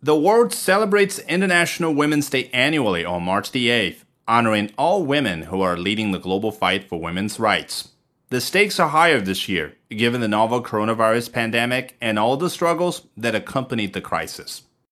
The world celebrates International Women's Day annually on March the 8th, honoring all women who are leading the global fight for women's rights. The stakes are higher this year, given the novel coronavirus pandemic and all the struggles that accompanied the crisis.